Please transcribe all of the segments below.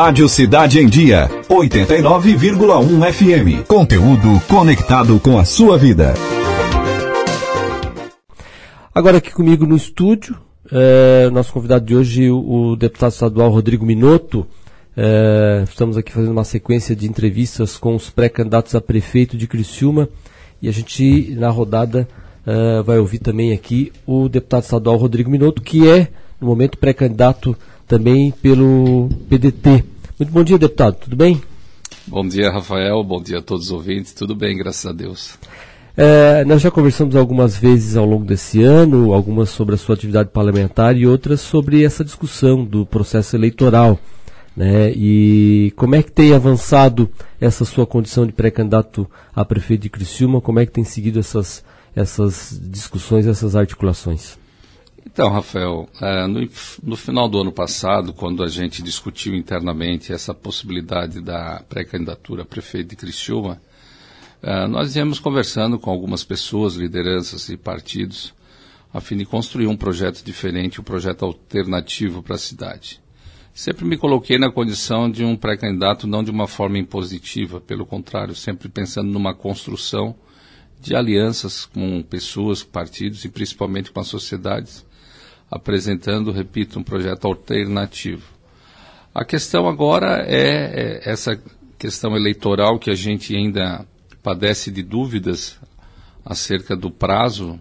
Rádio Cidade em Dia, 89,1 FM. Conteúdo conectado com a sua vida. Agora aqui comigo no estúdio, é, nosso convidado de hoje, o, o deputado estadual Rodrigo Minotto. É, estamos aqui fazendo uma sequência de entrevistas com os pré-candidatos a prefeito de Criciúma e a gente, na rodada, é, vai ouvir também aqui o deputado estadual Rodrigo Minotto, que é, no momento, pré-candidato também pelo PDT. Muito bom dia, deputado, tudo bem? Bom dia, Rafael, bom dia a todos os ouvintes, tudo bem, graças a Deus. É, nós já conversamos algumas vezes ao longo desse ano, algumas sobre a sua atividade parlamentar e outras sobre essa discussão do processo eleitoral. Né? E como é que tem avançado essa sua condição de pré-candidato a prefeito de Criciúma? Como é que tem seguido essas, essas discussões, essas articulações? Então, Rafael, é, no, final do ano passado, quando a gente discutiu internamente essa possibilidade da pré-candidatura a prefeito de Criciúma, é, nós viemos conversando com algumas pessoas, lideranças e partidos, a fim de construir um projeto diferente, um projeto alternativo para a cidade. Sempre me coloquei na condição de um pré-candidato, não de uma forma impositiva, pelo contrário, sempre pensando numa construção de alianças com pessoas, partidos e principalmente com as sociedades, apresentando, repito, um projeto alternativo. A questão agora é, é essa questão eleitoral que a gente ainda padece de dúvidas acerca do prazo,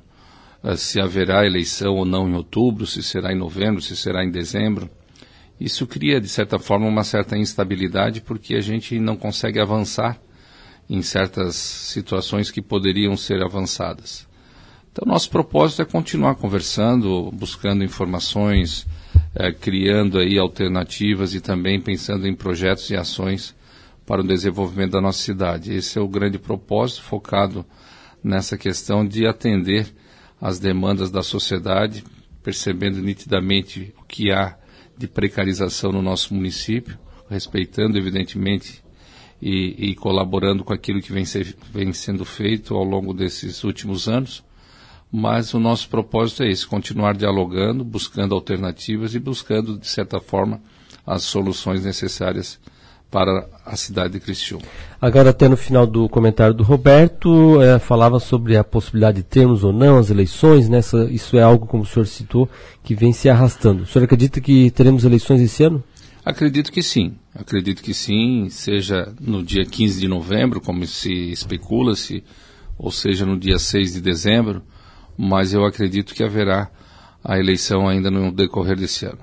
eh, se haverá eleição ou não em outubro, se será em novembro, se será em dezembro. Isso cria, de certa forma, uma certa instabilidade porque a gente não consegue avançar em certas situações que poderiam ser avançadas. Então, nosso propósito é continuar conversando, buscando informações, eh, criando aí alternativas e também pensando em projetos e ações para o desenvolvimento da nossa cidade. Esse é o grande propósito, focado nessa questão de atender às demandas da sociedade, percebendo nitidamente o que há de precarização no nosso município, respeitando, evidentemente, e, e colaborando com aquilo que vem, ser, vem sendo feito ao longo desses últimos anos. Mas o nosso propósito é esse: continuar dialogando, buscando alternativas e buscando, de certa forma, as soluções necessárias para a cidade de Criciúma. Agora, até no final do comentário do Roberto, é, falava sobre a possibilidade de termos ou não as eleições, né? isso é algo, como o senhor citou, que vem se arrastando. O senhor acredita que teremos eleições esse ano? Acredito que sim. Acredito que sim, seja no dia 15 de novembro, como se especula-se, ou seja no dia 6 de dezembro, mas eu acredito que haverá a eleição ainda no decorrer desse ano.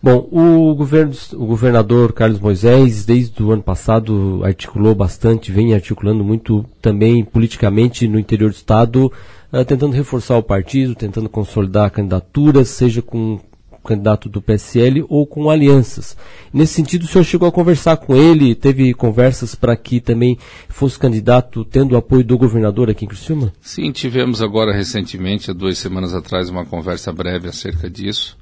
Bom, o, governo, o governador Carlos Moisés, desde o ano passado, articulou bastante, vem articulando muito também politicamente no interior do Estado, uh, tentando reforçar o partido, tentando consolidar candidaturas, seja com candidato do PSL ou com alianças. Nesse sentido, o senhor chegou a conversar com ele, teve conversas para que também fosse candidato tendo o apoio do governador aqui em Criciúma? Sim, tivemos agora recentemente, há duas semanas atrás, uma conversa breve acerca disso.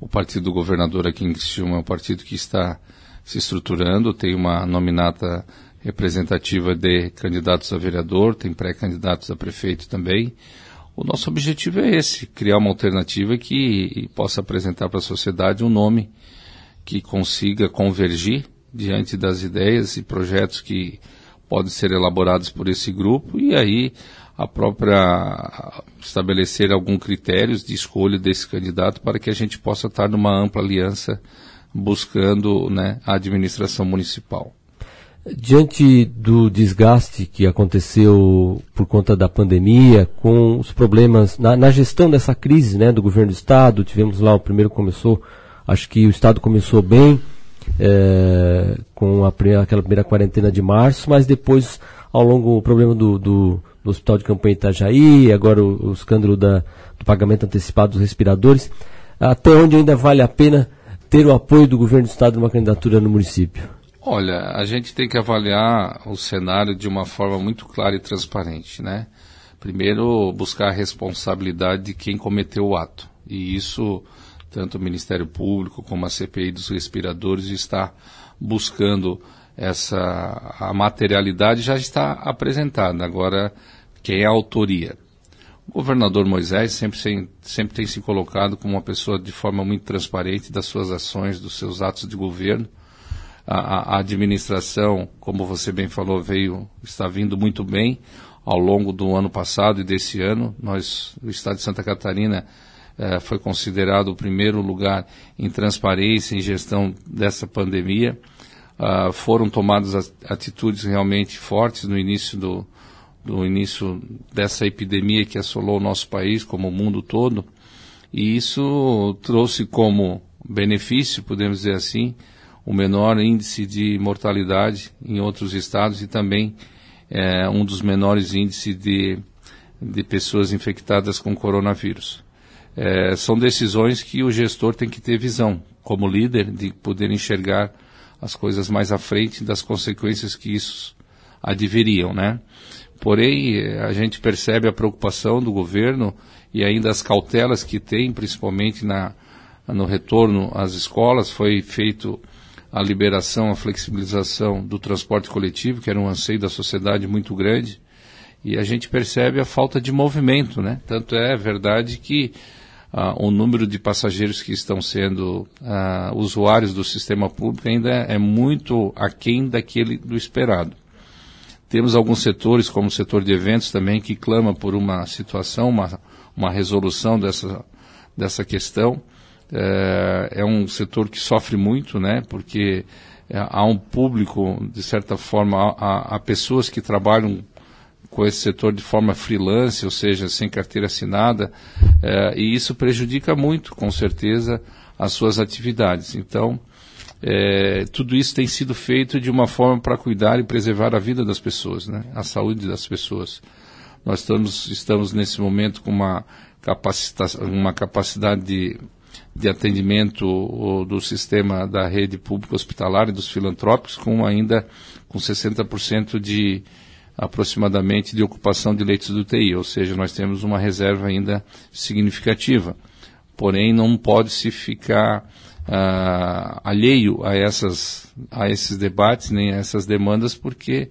O partido do governador aqui em Criciúma é um partido que está se estruturando, tem uma nominata representativa de candidatos a vereador, tem pré-candidatos a prefeito também. O nosso objetivo é esse, criar uma alternativa que possa apresentar para a sociedade um nome que consiga convergir diante das ideias e projetos que podem ser elaborados por esse grupo e aí a própria estabelecer algum critérios de escolha desse candidato para que a gente possa estar numa ampla aliança buscando né, a administração municipal. Diante do desgaste que aconteceu por conta da pandemia, com os problemas na, na, gestão dessa crise né, do governo do Estado, tivemos lá o primeiro começou, acho que o Estado começou bem, é, com a, aquela primeira quarentena de março, mas depois, ao longo, o problema do, do do Hospital de Campanha Itajaí, agora o, o escândalo da, do pagamento antecipado dos respiradores, até onde ainda vale a pena ter o apoio do governo do Estado numa candidatura no município? Olha, a gente tem que avaliar o cenário de uma forma muito clara e transparente, né? Primeiro, buscar a responsabilidade de quem cometeu o ato. E isso, tanto o Ministério Público como a CPI dos respiradores está buscando essa a materialidade já está apresentada. Agora quem é a autoria. O governador Moisés sempre, sempre tem se colocado como uma pessoa de forma muito transparente das suas ações, dos seus atos de governo. A, a, administração, como você bem falou, veio, está vindo muito bem ao longo do ano passado e desse ano. Nós, o Estado de Santa Catarina, eh, foi considerado o primeiro lugar em transparência e gestão dessa pandemia. Uh, foram tomadas atitudes realmente fortes no início do, do início dessa epidemia que assolou o nosso país, como o mundo todo, e isso trouxe como benefício, podemos dizer assim, o menor índice de mortalidade em outros estados e também é, um dos menores índices de, de pessoas infectadas com coronavírus. É, são decisões que o gestor tem que ter visão, como líder, de poder enxergar as coisas mais à frente das consequências que isso adviriam, né? Porém, a gente percebe a preocupação do governo e ainda as cautelas que tem, principalmente na, no retorno às escolas. Foi feito a liberação, a flexibilização do transporte coletivo, que era um anseio da sociedade muito grande, e a gente percebe a falta de movimento, né? Tanto é verdade que ah, o número de passageiros que estão sendo ah, usuários do sistema público ainda é, é muito aquém daquele do esperado. Temos alguns setores, como o setor de eventos também, que clama por uma situação, uma, uma resolução dessa, dessa questão é, é um setor que sofre muito, né? Porque é, há um público, de certa forma, há, há, pessoas que trabalham com esse setor de forma freelance, ou seja, sem carteira assinada, é, e isso prejudica muito, com certeza, as suas atividades. Então, é, tudo isso tem sido feito de uma forma para cuidar e preservar a vida das pessoas, né? a saúde das pessoas. Nós estamos, estamos nesse momento com uma, uma capacidade de de atendimento do sistema da rede pública hospitalar e dos filantrópicos, com ainda com 60% de aproximadamente de ocupação de leitos do UTI, ou seja, nós temos uma reserva ainda significativa. Porém, não pode se ficar uh, alheio a, essas, a esses debates nem a essas demandas, porque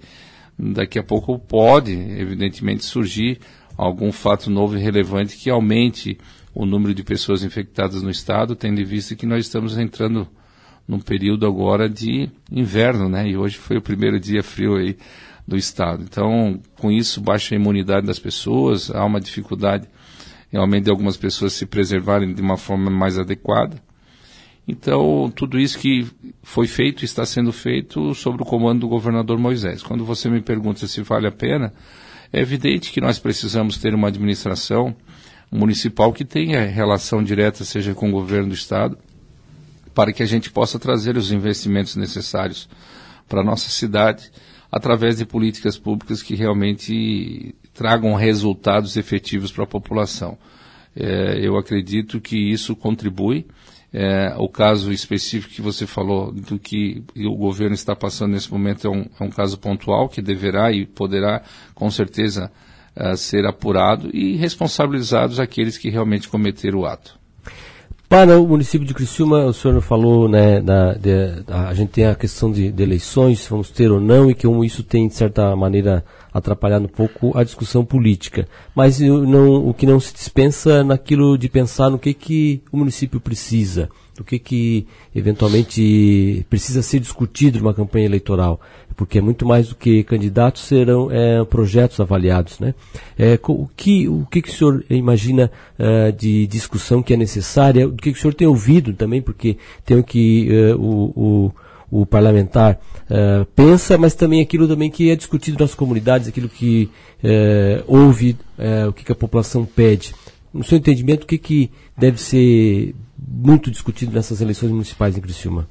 daqui a pouco pode, evidentemente, surgir algum fato novo e relevante que aumente o número de pessoas infectadas no estado, tendo em vista que nós estamos entrando num período agora de inverno, né? E hoje foi o primeiro dia frio aí do estado. Então, com isso, baixa a imunidade das pessoas, há uma dificuldade realmente de algumas pessoas se preservarem de uma forma mais adequada. Então, tudo isso que foi feito está sendo feito sob o comando do governador Moisés. Quando você me pergunta se vale a pena, é evidente que nós precisamos ter uma administração municipal que tenha relação direta, seja com o governo do Estado, para que a gente possa trazer os investimentos necessários para a nossa cidade através de políticas públicas que realmente tragam resultados efetivos para a população. É, eu acredito que isso contribui. É, o caso específico que você falou do que o governo está passando nesse momento é um, é um caso pontual que deverá e poderá, com certeza, a ser apurado e responsabilizados aqueles que realmente cometeram o ato. Para o município de Criciúma, o senhor falou, né, da, de, a gente tem a questão de, de, eleições, se vamos ter ou não, e que isso tem, de certa maneira, atrapalhado um pouco a discussão política. Mas não, o que não se dispensa naquilo de pensar no que, que o município precisa do que, que eventualmente precisa ser discutido numa campanha eleitoral, porque é muito mais do que candidatos serão é, projetos avaliados, né? É, o que o que, que o senhor imagina uh, de discussão que é necessária? O que, que o senhor tem ouvido também, porque tem que uh, o, o, o parlamentar uh, pensa, mas também aquilo também que é discutido nas comunidades, aquilo que ouve, o que, que a população pede. No seu entendimento, o que, que deve ser muito discutido nessas eleições municipais em Criciúma?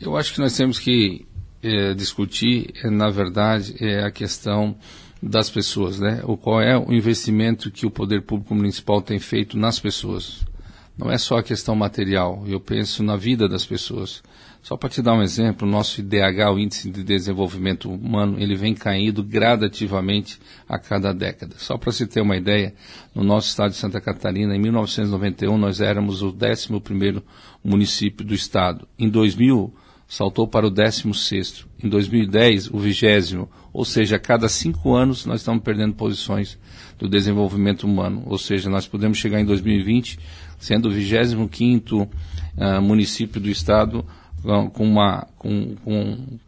Eu acho que nós temos que é, discutir, é, na verdade, é a questão das pessoas, né? O qual é o investimento que o poder público municipal tem feito nas pessoas. Não é só a questão material. Eu penso na vida das pessoas. Só para te dar um exemplo, o nosso IDH, o Índice de Desenvolvimento Humano, ele vem caindo gradativamente a cada década. Só para se ter uma ideia, no nosso estado de Santa Catarina, em 1991, nós éramos o 11º município do estado. Em 2000, saltou para o 16º. Em 2010, o 20 ou seja, a cada cinco anos nós estamos perdendo posições do desenvolvimento humano. Ou seja, nós podemos chegar em 2020 sendo o 25º uh, município do estado com, uma, com, com,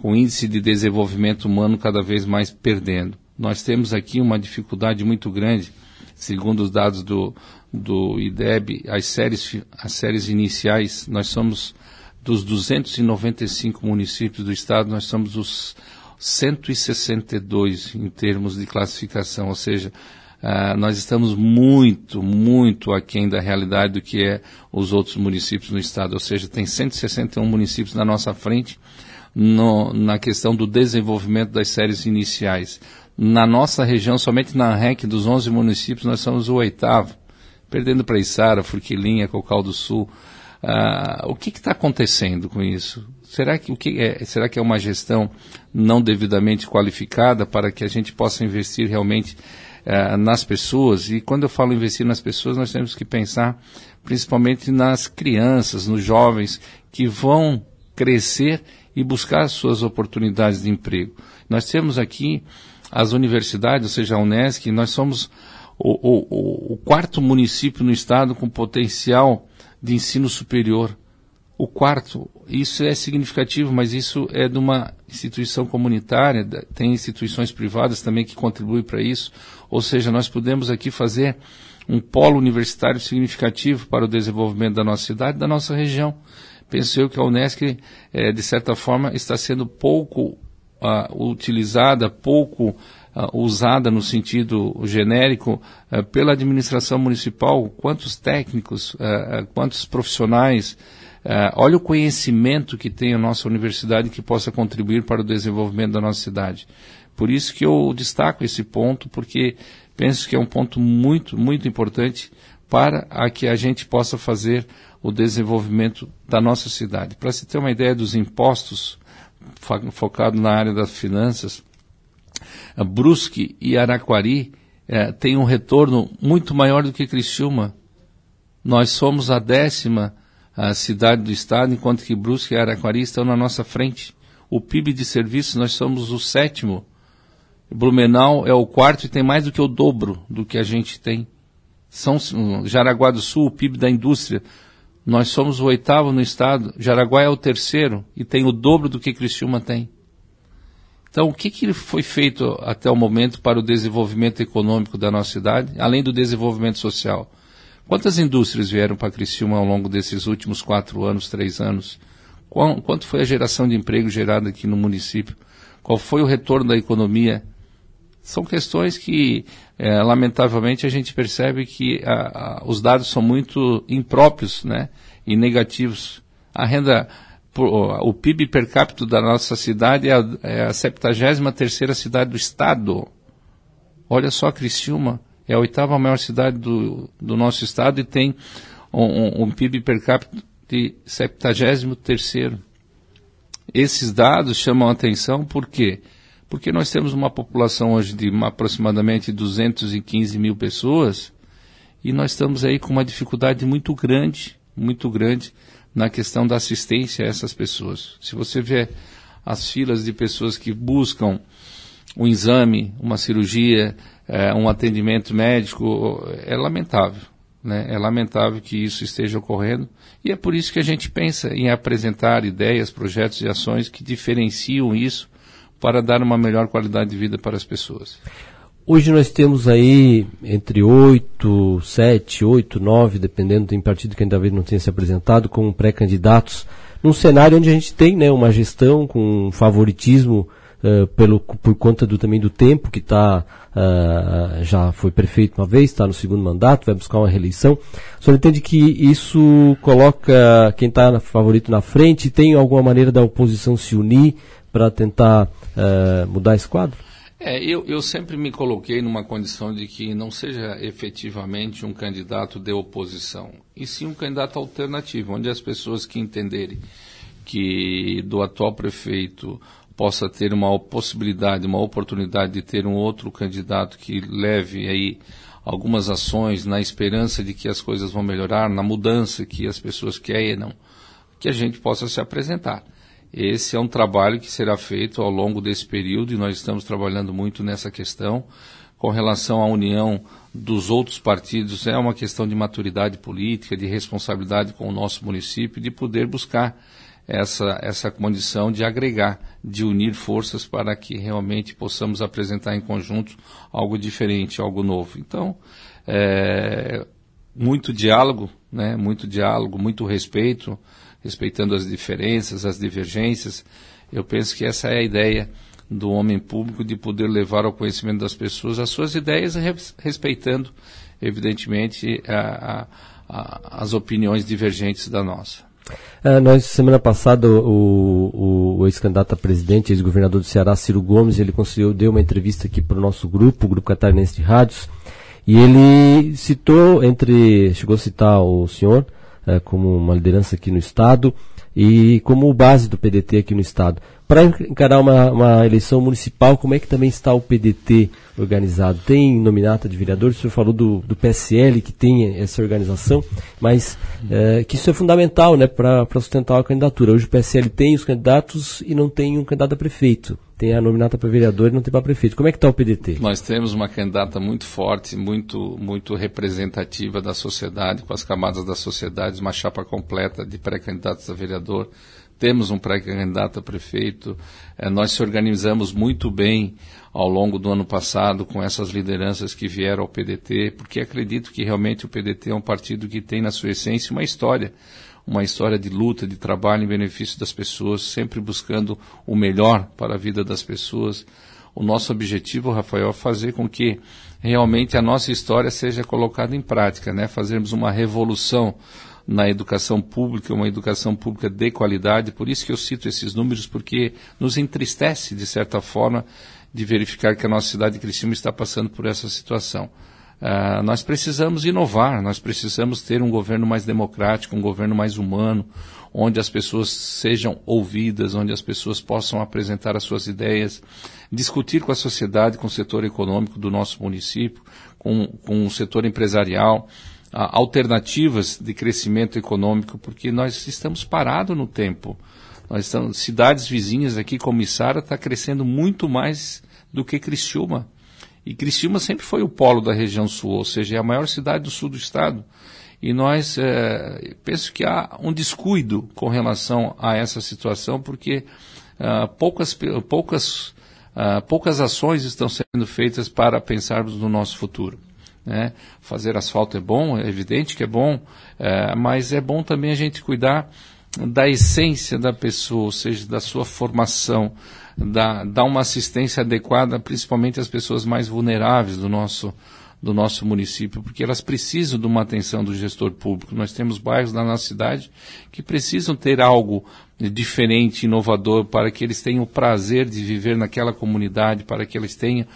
com índice de desenvolvimento humano cada vez mais perdendo. Nós temos aqui uma dificuldade muito grande, segundo os dados do, do IDEB, as séries, as séries iniciais, nós somos dos 295 municípios do estado, nós somos os 162 em termos de classificação, ou seja, uh, nós estamos muito, muito aquém da realidade do que é os outros municípios no estado, ou seja, tem 161 municípios na nossa frente no, na questão do desenvolvimento das séries iniciais. Na nossa região, somente na REC dos 11 municípios, nós somos o oitavo, perdendo para Içara, Furquilinha, Cocal do Sul, Uh, o que está acontecendo com isso? Será que, o que é, será que é uma gestão não devidamente qualificada para que a gente possa investir realmente uh, nas pessoas? E quando eu falo investir nas pessoas, nós temos que pensar principalmente nas crianças, nos jovens que vão crescer e buscar suas oportunidades de emprego. Nós temos aqui as universidades, ou seja, a Unesc, nós somos o, o, o quarto município no estado com potencial de ensino superior. O quarto, isso é significativo, mas isso é de uma instituição comunitária, tem instituições privadas também que contribuem para isso. Ou seja, nós podemos aqui fazer um polo universitário significativo para o desenvolvimento da nossa cidade, da nossa região. Penso eu que a Unesco, é, de certa forma, está sendo pouco uh, utilizada, pouco uh, usada no sentido genérico uh, pela administração municipal, quantos técnicos, uh, quantos profissionais, olha o conhecimento que tem a nossa universidade que possa contribuir para o desenvolvimento da nossa cidade. Por isso que eu destaco esse ponto, porque penso que é um ponto muito, muito importante para a que a gente possa fazer o desenvolvimento da nossa cidade. Para se ter uma ideia dos impostos, focado na área das finanças, Brusque e Araquari é, têm um retorno muito maior do que Criciúma. Nós somos a décima a cidade do estado, enquanto que Brusque e Araquari estão na nossa frente. O PIB de serviços, nós somos o sétimo. Blumenau é o quarto e tem mais do que o dobro do que a gente tem. São Jaraguá do Sul, o PIB da indústria, nós somos o oitavo no estado. Jaraguá é o terceiro e tem o dobro do que Criciúma tem. Então, o que, que foi feito até o momento para o desenvolvimento econômico da nossa cidade, além do desenvolvimento social? Quantas indústrias vieram para Criciúma ao longo desses últimos quatro anos, três anos? Quanto foi a geração de emprego gerada aqui no município? Qual foi o retorno da economia? São questões que, é, lamentavelmente, a gente percebe que a, a, os dados são muito impróprios né, e negativos. A renda o PIB per capita da nossa cidade é a, é a 73 cidade do estado. Olha só, Criciúma é a oitava maior cidade do, do nosso estado e tem um, um, um PIB per capita de 73 Esses dados chamam a atenção por quê? Porque nós temos uma população hoje de aproximadamente 215 mil pessoas e nós estamos aí com uma dificuldade muito grande, muito grande na questão da assistência a essas pessoas. Se você vê as filas de pessoas que buscam um exame, uma cirurgia, é, um atendimento médico, é lamentável. Né? É lamentável que isso esteja ocorrendo e é por isso que a gente pensa em apresentar ideias, projetos e ações que diferenciam isso para dar uma melhor qualidade de vida para as pessoas. Hoje nós temos aí entre 8, 7, 8, 9, dependendo, tem partido que ainda não tenha se apresentado como pré-candidatos, num cenário onde a gente tem né, uma gestão com favoritismo uh, pelo, por conta do, também do tempo que está, uh, já foi prefeito uma vez, está no segundo mandato, vai buscar uma reeleição. O senhor entende que isso coloca quem está favorito na frente? Tem alguma maneira da oposição se unir para tentar uh, mudar esse quadro? É, eu, eu sempre me coloquei numa condição de que não seja efetivamente um candidato de oposição, e sim um candidato alternativo, onde as pessoas que entenderem que do atual prefeito possa ter uma possibilidade, uma oportunidade de ter um outro candidato que leve aí algumas ações na esperança de que as coisas vão melhorar, na mudança que as pessoas querem, que a gente possa se apresentar. Esse é um trabalho que será feito ao longo desse período e nós estamos trabalhando muito nessa questão. Com relação à união dos outros partidos, é uma questão de maturidade política, de responsabilidade com o nosso município, de poder buscar essa, essa condição de agregar, de unir forças para que realmente possamos apresentar em conjunto algo diferente, algo novo. Então, é, muito diálogo, né, muito diálogo, muito respeito, respeitando as diferenças, as divergências. Eu penso que essa é a ideia do homem público de poder levar ao conhecimento das pessoas as suas ideias, respeitando, evidentemente, a, a, as opiniões divergentes da nossa. Uh, nós, semana passada, o, o, o ex-candidato a presidente, ex-governador do Ceará, Ciro Gomes, ele conseguiu, deu uma entrevista aqui para o nosso grupo, o Grupo Catarinense de Rádios, e ele citou, entre, chegou a citar o senhor como uma liderança aqui no Estado e como base do PDT aqui no Estado para encarar uma, uma, eleição municipal, como é que também está o PDT organizado? Tem nominata de vereadores? O senhor falou do, do PSL, que tem essa organização, mas é, que isso é fundamental né, para sustentar a candidatura. Hoje o PSL tem os candidatos e não tem um candidato a prefeito. Tem a nominata para vereador e não tem para prefeito. Como é que está o PDT? Nós temos uma candidata muito forte, muito, muito representativa da sociedade, com as camadas da sociedade, uma chapa completa de pré-candidatos a vereador temos um pré-candidato a prefeito, é, nós se organizamos muito bem ao longo do ano passado com essas lideranças que vieram ao PDT, porque acredito que realmente o PDT é um partido que tem na sua essência uma história, uma história de luta, de trabalho em benefício das pessoas, sempre buscando o melhor para a vida das pessoas. O nosso objetivo, Rafael, é fazer com que realmente a nossa história seja colocada em prática, né? Fazermos uma revolução na educação pública, uma educação pública de qualidade. Por isso que eu cito esses números, porque nos entristece, de certa forma, de verificar que a nossa cidade de Criciúma está passando por essa situação. Uh, nós precisamos inovar, nós precisamos ter um governo mais democrático, um governo mais humano, onde as pessoas sejam ouvidas, onde as pessoas possam apresentar as suas ideias, discutir com a sociedade, com o setor econômico do nosso município, com, com o setor empresarial, alternativas de crescimento econômico, porque nós estamos parados no tempo. Nós estamos, cidades vizinhas aqui, como Içara, está crescendo muito mais do que Criciúma. E Criciúma sempre foi o polo da região sul, ou seja, é a maior cidade do sul do estado. E nós, é, penso que há um descuido com relação a essa situação, porque uh, poucas, poucas, uh, poucas ações estão sendo feitas para pensarmos no nosso futuro. Né? Fazer asfalto é bom, é evidente que é bom, é, mas é bom também a gente cuidar da essência da pessoa, ou seja, da sua formação, da, dar uma assistência adequada, principalmente às pessoas mais vulneráveis do nosso, do nosso município, porque elas precisam de uma atenção do gestor público. Nós temos bairros na nossa cidade que precisam ter algo diferente, inovador, para que eles tenham o prazer de viver naquela comunidade, para que eles tenham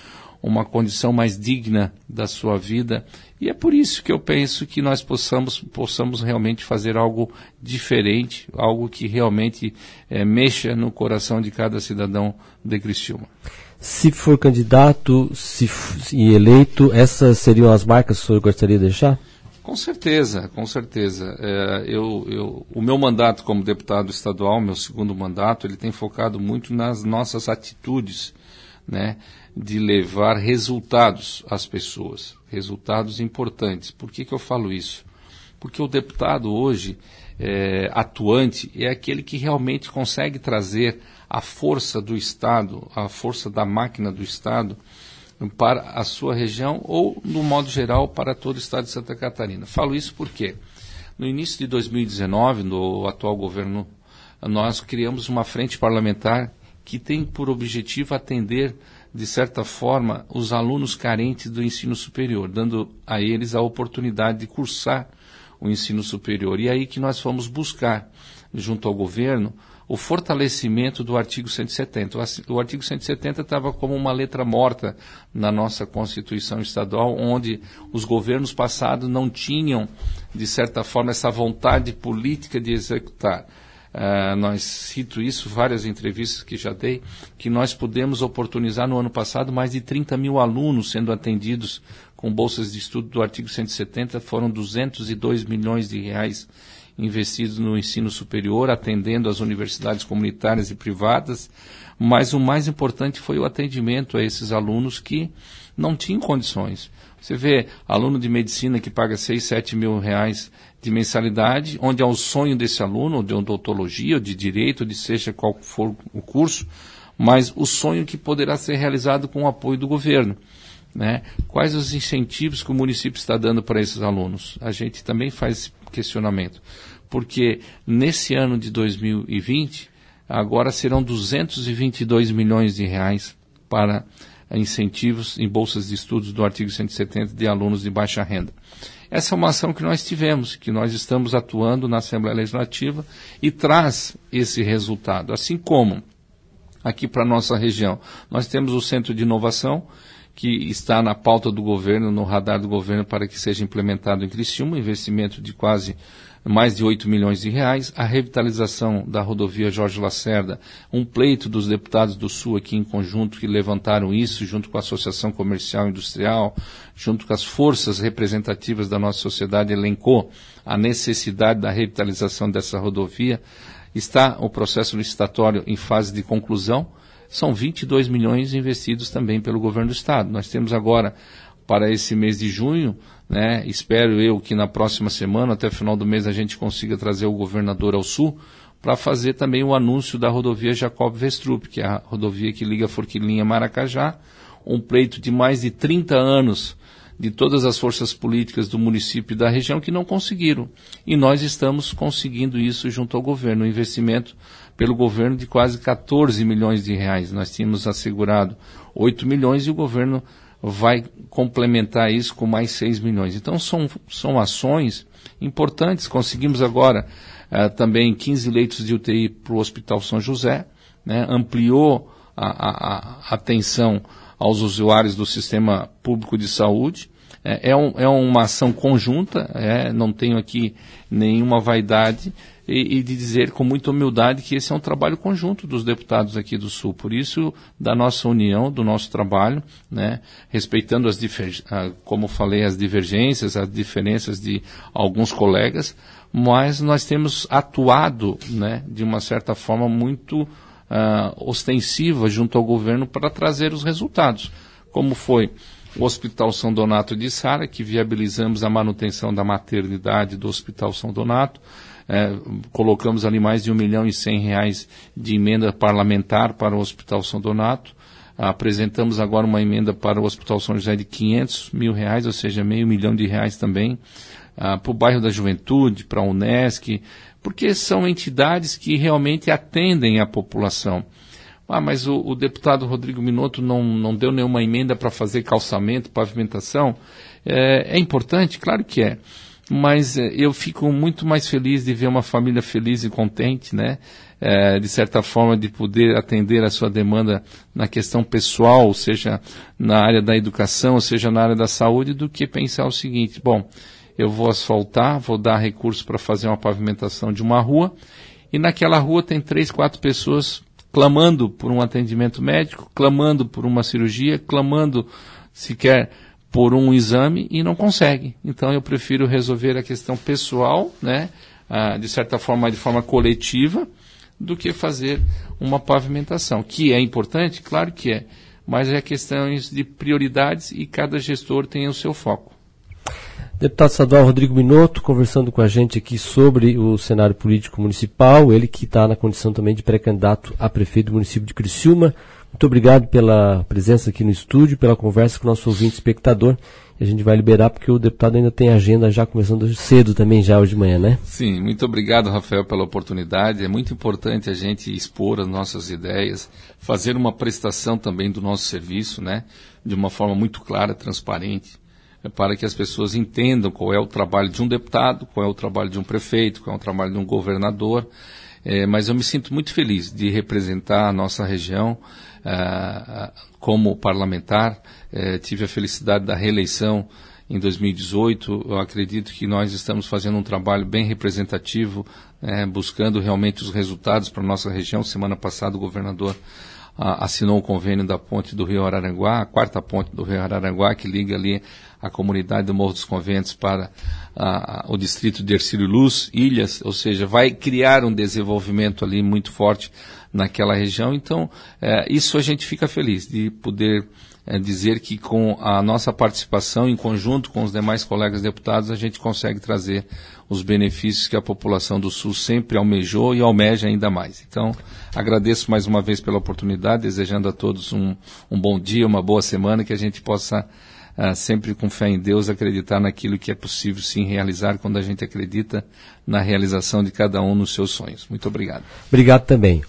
uma condição mais digna da sua vida. E é por isso que eu penso que nós possamos, possamos realmente fazer algo diferente, algo que realmente é, mexa no coração de cada cidadão de Criciúma. Se for candidato se, e eleito, essas seriam as marcas que o senhor gostaria de deixar? Com certeza, com certeza. É, eu, eu, o meu mandato como deputado estadual, meu segundo mandato, ele tem focado muito nas nossas atitudes, né? de levar resultados às pessoas, resultados importantes. Por que, que eu falo isso? Porque o deputado hoje é, atuante é aquele que realmente consegue trazer a força do Estado, a força da máquina do Estado para a sua região ou, no modo geral, para todo o Estado de Santa Catarina. Falo isso porque no início de 2019, no atual governo, nós criamos uma frente parlamentar que tem por objetivo atender de certa forma, os alunos carentes do ensino superior, dando a eles a oportunidade de cursar o ensino superior. E é aí que nós fomos buscar, junto ao governo, o fortalecimento do artigo 170. O artigo 170 estava como uma letra morta na nossa Constituição Estadual, onde os governos passados não tinham, de certa forma, essa vontade política de executar. Uh, nós cito isso, várias entrevistas que já dei, que nós pudemos oportunizar no ano passado mais de 30 mil alunos sendo atendidos com bolsas de estudo do artigo 170, foram 202 milhões de reais investidos no ensino superior, atendendo as universidades comunitárias e privadas, mas o mais importante foi o atendimento a esses alunos que não tinham condições. Você vê aluno de medicina que paga 6, 7 mil reais de mensalidade, onde é o sonho desse aluno, de odontologia, ou de direito, ou de seja qual for o curso, mas o sonho que poderá ser realizado com o apoio do governo. Né? Quais os incentivos que o município está dando para esses alunos? A gente também faz esse questionamento. Porque nesse ano de 2020, agora serão 222 milhões de reais para incentivos em bolsas de estudos do artigo 170 de alunos de baixa renda. Essa é uma ação que nós tivemos, que nós estamos atuando na Assembleia Legislativa e traz esse resultado. Assim como aqui para a nossa região, nós temos o Centro de Inovação, que está na pauta do governo, no radar do governo, para que seja implementado em Criciúma, investimento de quase mais de 8 milhões de reais, a revitalização da rodovia Jorge Lacerda, um pleito dos deputados do Sul aqui em conjunto que levantaram isso junto com a Associação Comercial e Industrial, junto com as forças representativas da nossa sociedade, elencou a necessidade da revitalização dessa rodovia. Está o processo licitatório em fase de conclusão. São 22 milhões investidos também pelo governo do Estado. Nós temos agora, para esse mês de junho, né? Espero eu que na próxima semana, até final do mês, a gente consiga trazer o governador ao sul para fazer também o anúncio da rodovia Jacob Vestrup, que é a rodovia que liga Forquilinha a Maracajá, um pleito de mais de 30 anos de todas as forças políticas do município e da região que não conseguiram. E nós estamos conseguindo isso junto ao governo, um investimento pelo governo de quase 14 milhões de reais. Nós tínhamos assegurado 8 milhões e o governo vai complementar isso com mais 6 milhões. Então são, são ações importantes. Conseguimos agora uh, também 15 leitos de UTI para o Hospital São José, né? ampliou a, a, a, atenção aos usuários do sistema público de saúde. É, é, um, é uma ação conjunta, é, não tenho aqui nenhuma vaidade, e, e, de dizer com muita humildade que esse é um trabalho conjunto dos deputados aqui do Sul. Por isso, da nossa união, do nosso trabalho, né, respeitando as, como falei, as divergências, as diferenças de alguns colegas, mas nós temos atuado, né, de uma certa forma muito uh, ostensiva junto ao governo para trazer os resultados, como foi o Hospital São Donato de Sara, que viabilizamos a manutenção da maternidade do Hospital São Donato, é, colocamos ali mais de um milhão e cem reais de emenda parlamentar para o Hospital São Donato. Apresentamos agora uma emenda para o Hospital São José de 500 mil reais, ou seja, meio milhão de reais também, ah, para o bairro da Juventude, para a Unesc, porque são entidades que realmente atendem a população. Ah, mas o, o deputado Rodrigo Minotto não, não deu nenhuma emenda para fazer calçamento, pavimentação. É, é importante? Claro que é mas eh, eu fico muito mais feliz de ver uma família feliz e contente, né? É, de certa forma, de poder atender a sua demanda na questão pessoal, seja na área da educação, seja na área da saúde, do que pensar o seguinte: bom, eu vou asfaltar, vou dar recursos para fazer uma pavimentação de uma rua, e naquela rua tem três, quatro pessoas clamando por um atendimento médico, clamando por uma cirurgia, clamando sequer por um exame e não consegue. Então eu prefiro resolver a questão pessoal, né, ah, de certa forma, de forma coletiva, do que fazer uma pavimentação. Que é importante? Claro que é. Mas é questões de prioridades e cada gestor tem o seu foco. Deputado estadual Rodrigo Minotto conversando com a gente aqui sobre o cenário político municipal, ele que está na condição também de pré-candidato a prefeito do município de Criciúma. Muito obrigado pela presença aqui no estúdio, pela conversa com o nosso ouvinte espectador. A gente vai liberar porque o deputado ainda tem agenda já começando cedo também, já hoje de manhã, né? Sim, muito obrigado, Rafael, pela oportunidade. É muito importante a gente expor as nossas ideias, fazer uma prestação também do nosso serviço, né? De uma forma muito clara, transparente, é para que as pessoas entendam qual é o trabalho de um deputado, qual é o trabalho de um prefeito, qual é o trabalho de um governador. É, mas eu me sinto muito feliz de representar a nossa região ah, como parlamentar, eh, tive a felicidade da reeleição em 2018. Eu acredito que nós estamos fazendo um trabalho bem representativo, eh, buscando realmente os resultados para a nossa região. Semana passada o governador ah, assinou o convênio da ponte do Rio Araranguá, a quarta ponte do Rio Araranguá, que liga ali a comunidade do Morro dos Conventos para ah, o distrito de Ercílio Luz, Ilhas, ou seja, vai criar um desenvolvimento ali muito forte naquela região. Então, é, isso a gente fica feliz de poder é dizer que com a nossa participação, em conjunto com os demais colegas deputados, a gente consegue trazer os benefícios que a população do Sul sempre almejou e almeja ainda mais. Então, agradeço mais uma vez pela oportunidade, desejando a todos um, um bom dia, uma boa semana, que a gente possa, uh, sempre com fé em Deus, acreditar naquilo que é possível sim realizar quando a gente acredita na realização de cada um nos seus sonhos. Muito obrigado. Obrigado também.